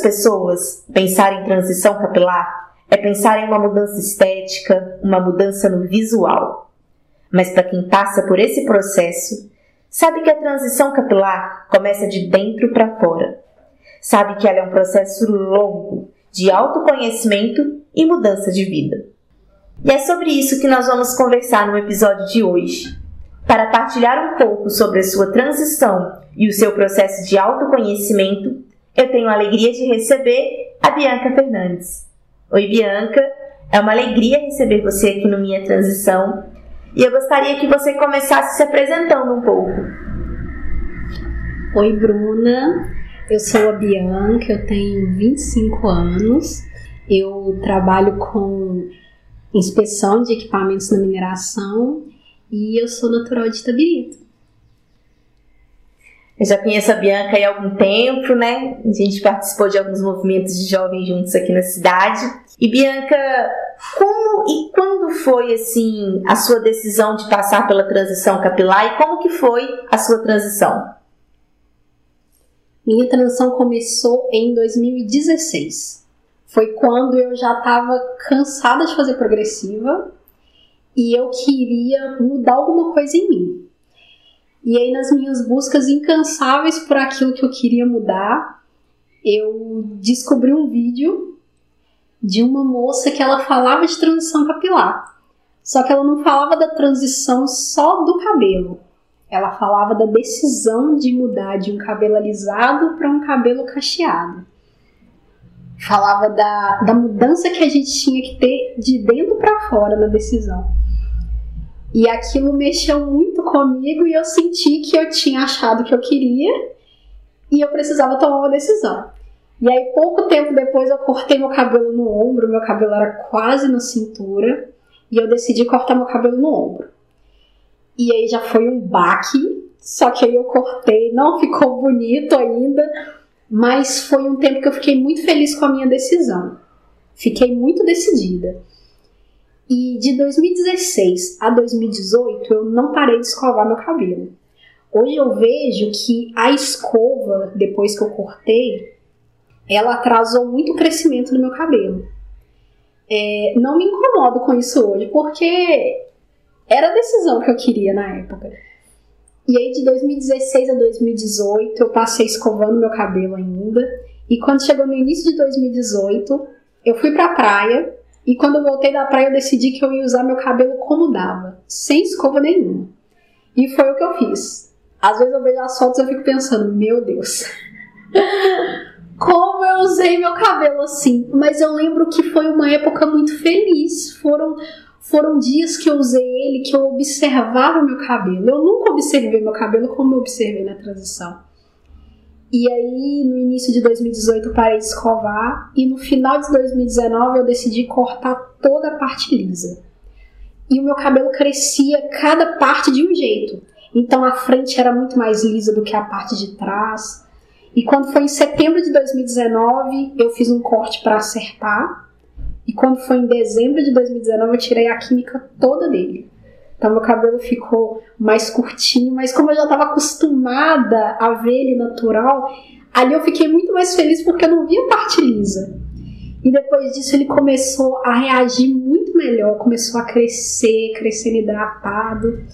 Pessoas, pensar em transição capilar é pensar em uma mudança estética, uma mudança no visual. Mas para quem passa por esse processo, sabe que a transição capilar começa de dentro para fora. Sabe que ela é um processo longo de autoconhecimento e mudança de vida. E é sobre isso que nós vamos conversar no episódio de hoje. Para partilhar um pouco sobre a sua transição e o seu processo de autoconhecimento, eu tenho a alegria de receber a Bianca Fernandes. Oi, Bianca. É uma alegria receber você aqui no Minha Transição e eu gostaria que você começasse se apresentando um pouco. Oi, Bruna. Eu sou a Bianca, eu tenho 25 anos. Eu trabalho com inspeção de equipamentos na mineração e eu sou natural de Itabirito. Eu já conheço a Bianca há algum tempo, né? A gente participou de alguns movimentos de jovens juntos aqui na cidade. E Bianca, como e quando foi assim a sua decisão de passar pela transição capilar e como que foi a sua transição? Minha transição começou em 2016. Foi quando eu já estava cansada de fazer progressiva e eu queria mudar alguma coisa em mim. E aí, nas minhas buscas incansáveis por aquilo que eu queria mudar, eu descobri um vídeo de uma moça que ela falava de transição capilar. Só que ela não falava da transição só do cabelo. Ela falava da decisão de mudar de um cabelo alisado para um cabelo cacheado. Falava da, da mudança que a gente tinha que ter de dentro para fora na decisão. E aquilo mexeu muito comigo e eu senti que eu tinha achado o que eu queria e eu precisava tomar uma decisão. E aí, pouco tempo depois, eu cortei meu cabelo no ombro, meu cabelo era quase na cintura, e eu decidi cortar meu cabelo no ombro. E aí já foi um baque, só que aí eu cortei, não ficou bonito ainda, mas foi um tempo que eu fiquei muito feliz com a minha decisão. Fiquei muito decidida. E de 2016 a 2018 eu não parei de escovar meu cabelo. Hoje eu vejo que a escova, depois que eu cortei, ela atrasou muito o crescimento do meu cabelo. É, não me incomodo com isso hoje, porque era a decisão que eu queria na época. E aí de 2016 a 2018 eu passei escovando meu cabelo ainda. E quando chegou no início de 2018, eu fui pra praia e quando eu voltei da praia, eu decidi que eu ia usar meu cabelo como dava, sem escova nenhuma. E foi o que eu fiz. Às vezes eu vejo as fotos e eu fico pensando, meu Deus, como eu usei meu cabelo assim. Mas eu lembro que foi uma época muito feliz. Foram, foram dias que eu usei ele, que eu observava meu cabelo. Eu nunca observei meu cabelo como eu observei na transição. E aí, no início de 2018, eu parei de escovar e no final de 2019 eu decidi cortar toda a parte lisa. E o meu cabelo crescia cada parte de um jeito. Então a frente era muito mais lisa do que a parte de trás. E quando foi em setembro de 2019, eu fiz um corte para acertar. E quando foi em dezembro de 2019, eu tirei a química toda dele. Então meu cabelo ficou mais curtinho, mas como eu já estava acostumada a ver ele natural, ali eu fiquei muito mais feliz porque eu não via parte lisa. E depois disso ele começou a reagir muito melhor, começou a crescer, crescendo hidratado.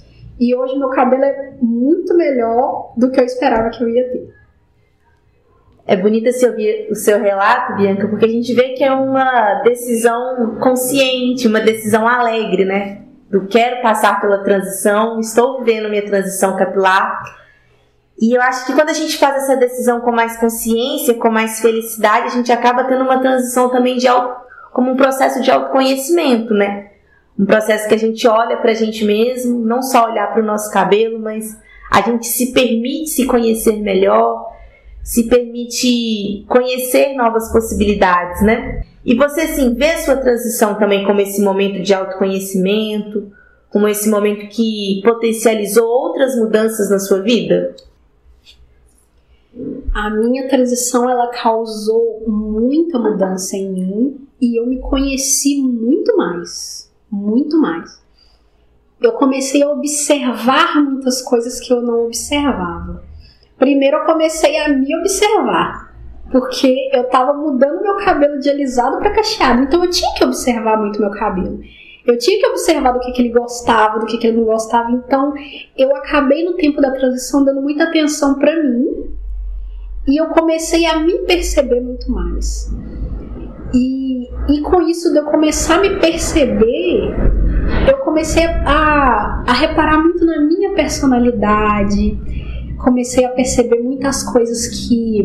E hoje meu cabelo é muito melhor do que eu esperava que eu ia ter. É bonito se ouvir o seu relato, Bianca, porque a gente vê que é uma decisão consciente, uma decisão alegre, né? Do quero passar pela transição, estou vivendo minha transição capilar. E eu acho que quando a gente faz essa decisão com mais consciência, com mais felicidade, a gente acaba tendo uma transição também de auto, como um processo de autoconhecimento, né? Um processo que a gente olha para a gente mesmo, não só olhar para o nosso cabelo, mas a gente se permite se conhecer melhor, se permite conhecer novas possibilidades, né? E você, assim, vê sua transição também como esse momento de autoconhecimento, como esse momento que potencializou outras mudanças na sua vida? A minha transição ela causou muita mudança em mim e eu me conheci muito mais, muito mais. Eu comecei a observar muitas coisas que eu não observava. Primeiro eu comecei a me observar, porque eu estava mudando meu cabelo de alisado para cacheado, então eu tinha que observar muito meu cabelo. Eu tinha que observar do que, que ele gostava, do que, que ele não gostava. Então, eu acabei no tempo da transição dando muita atenção para mim e eu comecei a me perceber muito mais. E, e com isso de eu começar a me perceber, eu comecei a, a reparar muito na minha personalidade, comecei a perceber muitas coisas que,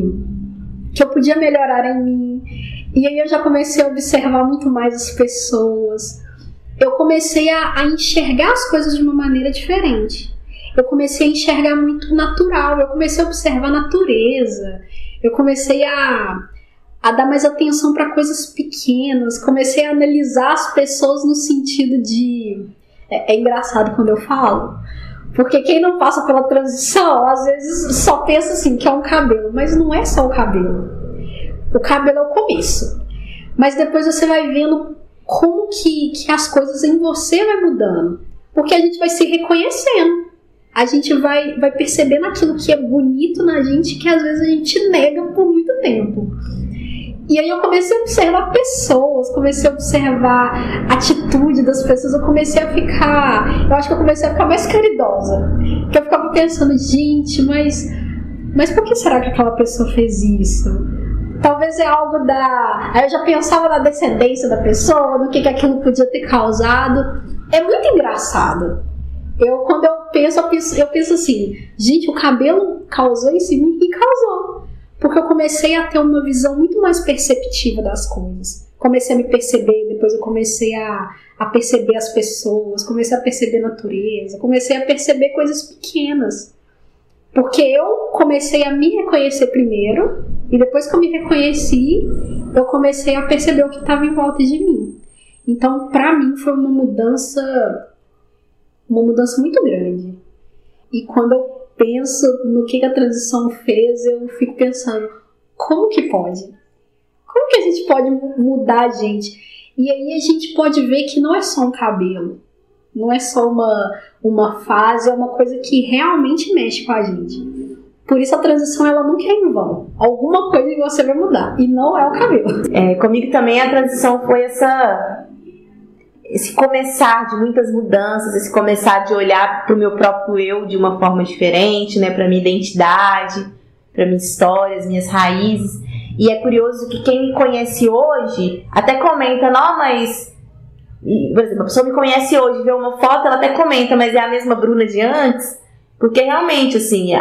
que eu podia melhorar em mim. E aí eu já comecei a observar muito mais as pessoas, eu comecei a, a enxergar as coisas de uma maneira diferente. Eu comecei a enxergar muito natural, eu comecei a observar a natureza, eu comecei a, a dar mais atenção para coisas pequenas, comecei a analisar as pessoas no sentido de. É, é, engraçado quando eu falo, porque quem não passa pela transição às vezes só pensa assim que é um cabelo, mas não é só o cabelo. O cabelo é o começo, mas depois você vai vendo como que, que as coisas em você vai mudando. Porque a gente vai se reconhecendo. A gente vai, vai percebendo aquilo que é bonito na gente que às vezes a gente nega por muito tempo. E aí eu comecei a observar pessoas, comecei a observar a atitude das pessoas, eu comecei a ficar. Eu acho que eu comecei a ficar mais caridosa. Que eu ficava pensando, gente, mas. Mas por que será que aquela pessoa fez isso? Talvez é algo da. Aí eu já pensava na descendência da pessoa, no que, que aquilo podia ter causado. É muito engraçado. Eu, quando eu penso, eu penso, eu penso assim, gente, o cabelo causou isso em mim e causou. Porque eu comecei a ter uma visão muito mais perceptiva das coisas. Comecei a me perceber, depois eu comecei a, a perceber as pessoas, comecei a perceber a natureza, comecei a perceber coisas pequenas. Porque eu comecei a me reconhecer primeiro, e depois que eu me reconheci, eu comecei a perceber o que estava em volta de mim. Então, para mim, foi uma mudança, uma mudança muito grande. E quando eu penso no que a transição fez, eu fico pensando, como que pode? Como que a gente pode mudar a gente? E aí a gente pode ver que não é só um cabelo, não é só uma, uma fase, é uma coisa que realmente mexe com a gente. Por isso a transição ela nunca é em vão. Alguma coisa você vai mudar e não é o cabelo. É, comigo também a transição foi essa esse começar de muitas mudanças, esse começar de olhar para o meu próprio eu de uma forma diferente, né, para minha identidade, para minha história, as minhas raízes. E é curioso que quem me conhece hoje até comenta, não, mas por exemplo, a pessoa me conhece hoje, vê uma foto, ela até comenta, mas é a mesma Bruna de antes, porque realmente assim,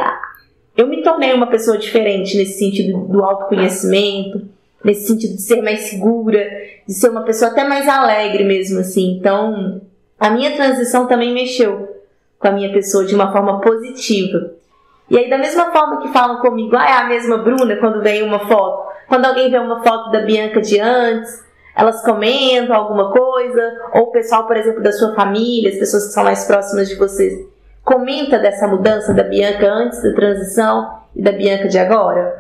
eu me tornei uma pessoa diferente nesse sentido do autoconhecimento, nesse sentido de ser mais segura, de ser uma pessoa até mais alegre mesmo, assim. Então, a minha transição também mexeu com a minha pessoa de uma forma positiva. E aí, da mesma forma que falam comigo, ah, é a mesma Bruna quando vem uma foto. Quando alguém vê uma foto da Bianca de antes, elas comentam alguma coisa, ou o pessoal, por exemplo, da sua família, as pessoas que são mais próximas de vocês, comenta dessa mudança da Bianca antes da transição e da Bianca de agora?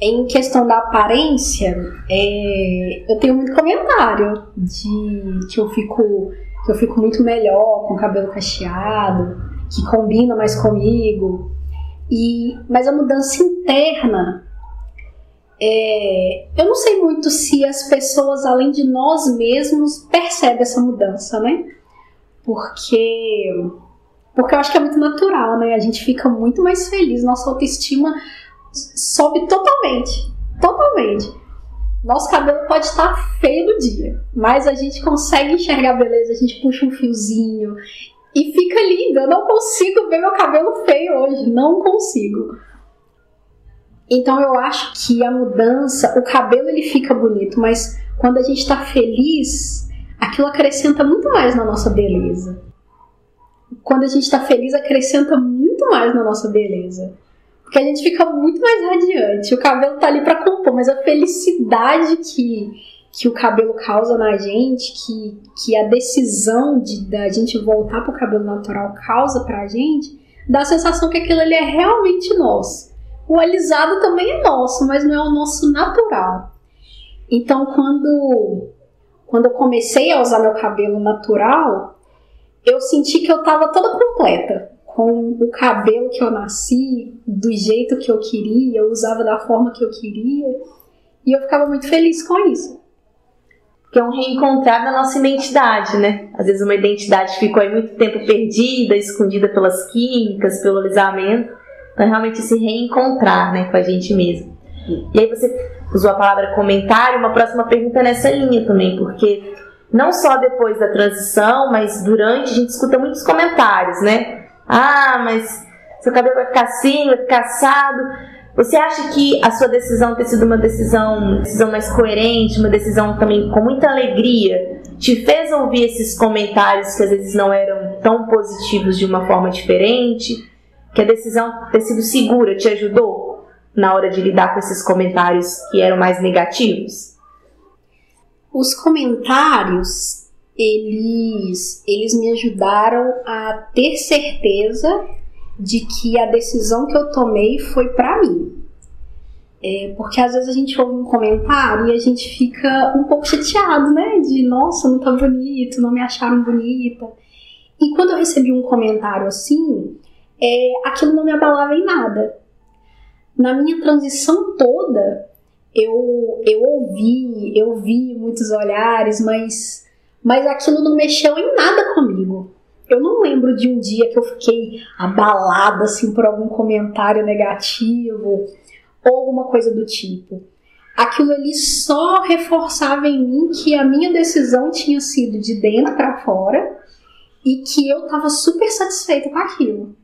Em questão da aparência, é, eu tenho muito comentário de que eu fico que eu fico muito melhor com o cabelo cacheado, que combina mais comigo. E mas a mudança interna é, eu não sei muito se as pessoas, além de nós mesmos, percebem essa mudança, né? Porque porque eu acho que é muito natural, né? A gente fica muito mais feliz, nossa autoestima sobe totalmente. Totalmente. Nosso cabelo pode estar feio no dia, mas a gente consegue enxergar beleza, a gente puxa um fiozinho e fica lindo. Eu não consigo ver meu cabelo feio hoje, não consigo. Então eu acho que a mudança, o cabelo ele fica bonito, mas quando a gente está feliz, aquilo acrescenta muito mais na nossa beleza quando a gente está feliz, acrescenta muito mais na nossa beleza. Porque a gente fica muito mais radiante. O cabelo tá ali para compor, mas a felicidade que, que o cabelo causa na gente, que, que a decisão de da gente voltar pro cabelo natural causa pra gente, dá a sensação que aquilo ali é realmente nosso. O alisado também é nosso, mas não é o nosso natural. Então, quando, quando eu comecei a usar meu cabelo natural, eu senti que eu estava toda completa com o cabelo que eu nasci, do jeito que eu queria, eu usava da forma que eu queria, e eu ficava muito feliz com isso. Que é um reencontrar da nossa identidade, né? Às vezes uma identidade ficou aí muito tempo perdida, escondida pelas químicas, pelo alisamento. Então, realmente se reencontrar, né, com a gente mesmo. E aí você usou a palavra comentário, uma próxima pergunta nessa linha também, porque não só depois da transição, mas durante a gente escuta muitos comentários, né? Ah, mas seu cabelo vai ficar assim, vai ficar assado. Você acha que a sua decisão ter sido uma decisão, decisão mais coerente, uma decisão também com muita alegria, te fez ouvir esses comentários que às vezes não eram tão positivos de uma forma diferente? Que a decisão ter sido segura te ajudou na hora de lidar com esses comentários que eram mais negativos? Os comentários, eles, eles me ajudaram a ter certeza de que a decisão que eu tomei foi para mim. É, porque às vezes a gente ouve um comentário e a gente fica um pouco chateado, né? De nossa, não tá bonito, não me acharam bonita. E quando eu recebi um comentário assim, é, aquilo não me abalava em nada. Na minha transição toda, eu, eu ouvi, eu vi muitos olhares, mas, mas aquilo não mexeu em nada comigo. Eu não lembro de um dia que eu fiquei abalada assim por algum comentário negativo ou alguma coisa do tipo. Aquilo ali só reforçava em mim que a minha decisão tinha sido de dentro para fora e que eu estava super satisfeita com aquilo.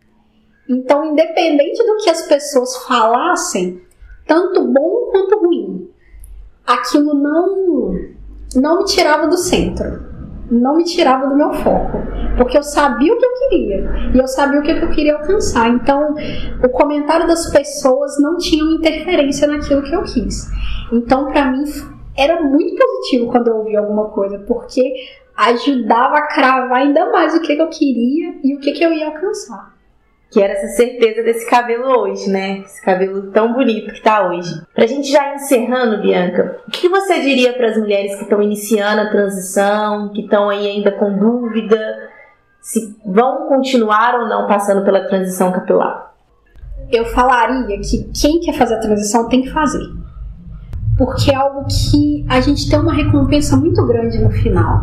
Então, independente do que as pessoas falassem, tanto bom quanto ruim. Aquilo não não me tirava do centro, não me tirava do meu foco, porque eu sabia o que eu queria. E eu sabia o que eu queria alcançar. Então, o comentário das pessoas não tinha interferência naquilo que eu quis. Então, para mim era muito positivo quando eu ouvia alguma coisa, porque ajudava a cravar ainda mais o que eu queria e o que eu ia alcançar que era essa certeza desse cabelo hoje, né? Esse cabelo tão bonito que tá hoje. Pra gente já encerrando, Bianca, o que você diria para as mulheres que estão iniciando a transição, que estão aí ainda com dúvida, se vão continuar ou não passando pela transição capilar? Eu falaria que quem quer fazer a transição tem que fazer. Porque é algo que a gente tem uma recompensa muito grande no final.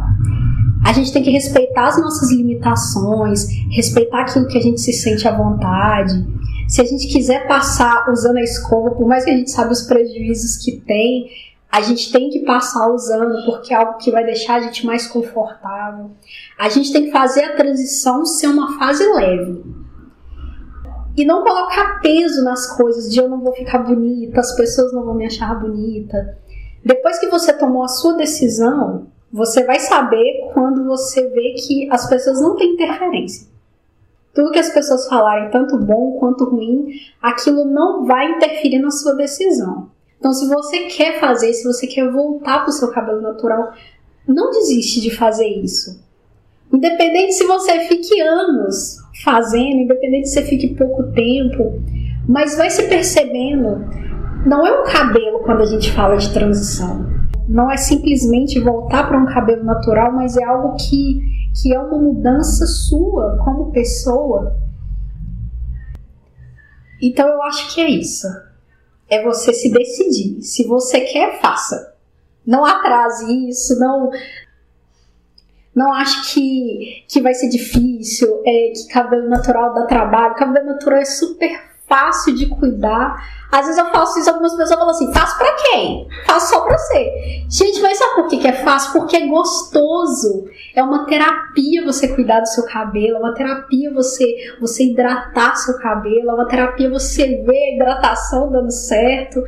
A gente tem que respeitar as nossas limitações, respeitar aquilo que a gente se sente à vontade. Se a gente quiser passar usando a escova, por mais que a gente sabe os prejuízos que tem, a gente tem que passar usando, porque é algo que vai deixar a gente mais confortável. A gente tem que fazer a transição ser uma fase leve. E não colocar peso nas coisas de eu não vou ficar bonita, as pessoas não vão me achar bonita. Depois que você tomou a sua decisão, você vai saber quando você vê que as pessoas não têm interferência. Tudo que as pessoas falarem, tanto bom quanto ruim, aquilo não vai interferir na sua decisão. Então, se você quer fazer, se você quer voltar para o seu cabelo natural, não desiste de fazer isso. Independente se você fique anos fazendo, independente se você fique pouco tempo, mas vai se percebendo. Não é um cabelo quando a gente fala de transição não é simplesmente voltar para um cabelo natural, mas é algo que, que é uma mudança sua como pessoa. Então eu acho que é isso. É você se decidir. Se você quer, faça. Não atrase isso, não não acho que, que vai ser difícil, é, que cabelo natural dá trabalho. Cabelo natural é super fácil de cuidar. Às vezes eu faço isso, algumas pessoas falam assim: faço pra quem? Faço só pra você. Gente, mas sabe por que, que é fácil? Porque é gostoso. É uma terapia você cuidar do seu cabelo, é uma terapia você, você hidratar seu cabelo, é uma terapia você ver a hidratação dando certo.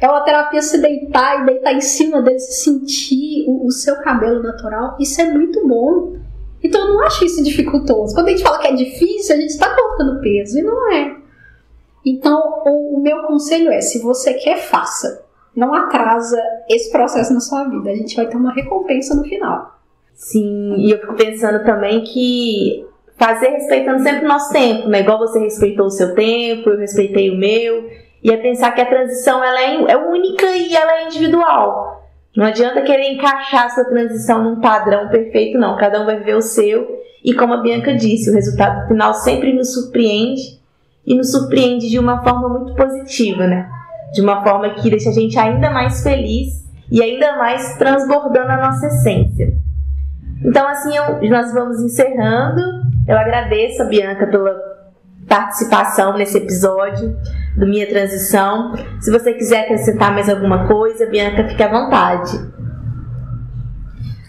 É uma terapia se deitar e deitar em cima dele, se sentir o, o seu cabelo natural. Isso é muito bom. Então eu não acho isso dificultoso. Quando a gente fala que é difícil, a gente está colocando peso e não é. Então, o, meu conselho é: se você quer, faça. Não atrasa esse processo na sua vida. A gente vai ter uma recompensa no final. Sim, e eu fico pensando também que fazer respeitando sempre o nosso tempo, né? Igual você respeitou o seu tempo, eu respeitei o meu. E é pensar que a transição ela é, é única e ela é individual. Não adianta querer encaixar essa transição num padrão perfeito, não. Cada um vai ver o seu. E como a Bianca disse, o resultado final sempre nos surpreende e nos surpreende de uma forma muito positiva, né? De uma forma que deixa a gente ainda mais feliz e ainda mais transbordando a nossa essência. Então, assim, eu, nós vamos encerrando. Eu agradeço a Bianca pela participação nesse episódio do Minha Transição. Se você quiser acrescentar mais alguma coisa, Bianca, fique à vontade.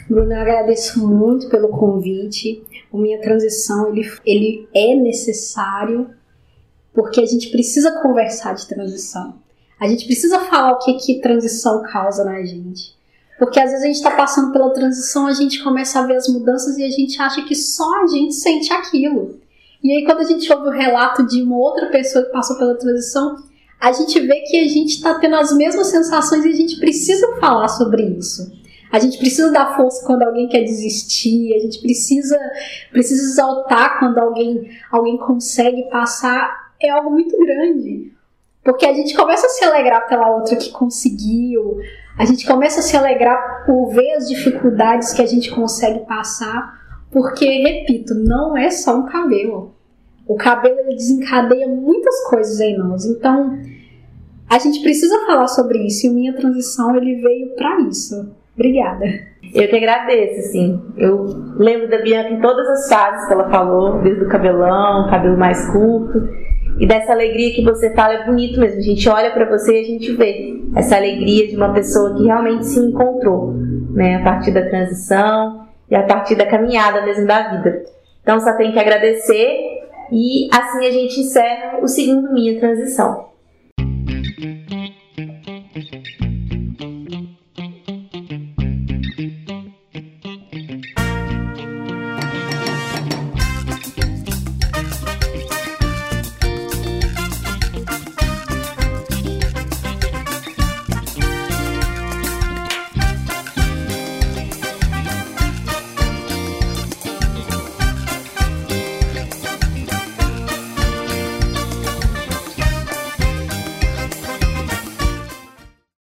Bruna, eu agradeço muito pelo convite. O Minha Transição, ele, ele é necessário porque a gente precisa conversar de transição. A gente precisa falar o que, que transição causa na gente. Porque às vezes a gente está passando pela transição, a gente começa a ver as mudanças e a gente acha que só a gente sente aquilo. E aí, quando a gente ouve o relato de uma outra pessoa que passou pela transição, a gente vê que a gente está tendo as mesmas sensações e a gente precisa falar sobre isso. A gente precisa dar força quando alguém quer desistir, a gente precisa, precisa exaltar quando alguém, alguém consegue passar. É algo muito grande. Porque a gente começa a se alegrar pela outra que conseguiu, a gente começa a se alegrar por ver as dificuldades que a gente consegue passar, porque, repito, não é só um cabelo. O cabelo ele desencadeia muitas coisas em nós. Então, a gente precisa falar sobre isso e Minha Transição ele veio para isso. Obrigada. Eu que agradeço, assim. Eu lembro da Bianca em todas as fases que ela falou, desde o cabelão, cabelo mais curto. E dessa alegria que você fala é bonito mesmo. A gente olha para você e a gente vê essa alegria de uma pessoa que realmente se encontrou, né, a partir da transição e a partir da caminhada mesmo da vida. Então só tenho que agradecer e assim a gente encerra o segundo Minha Transição.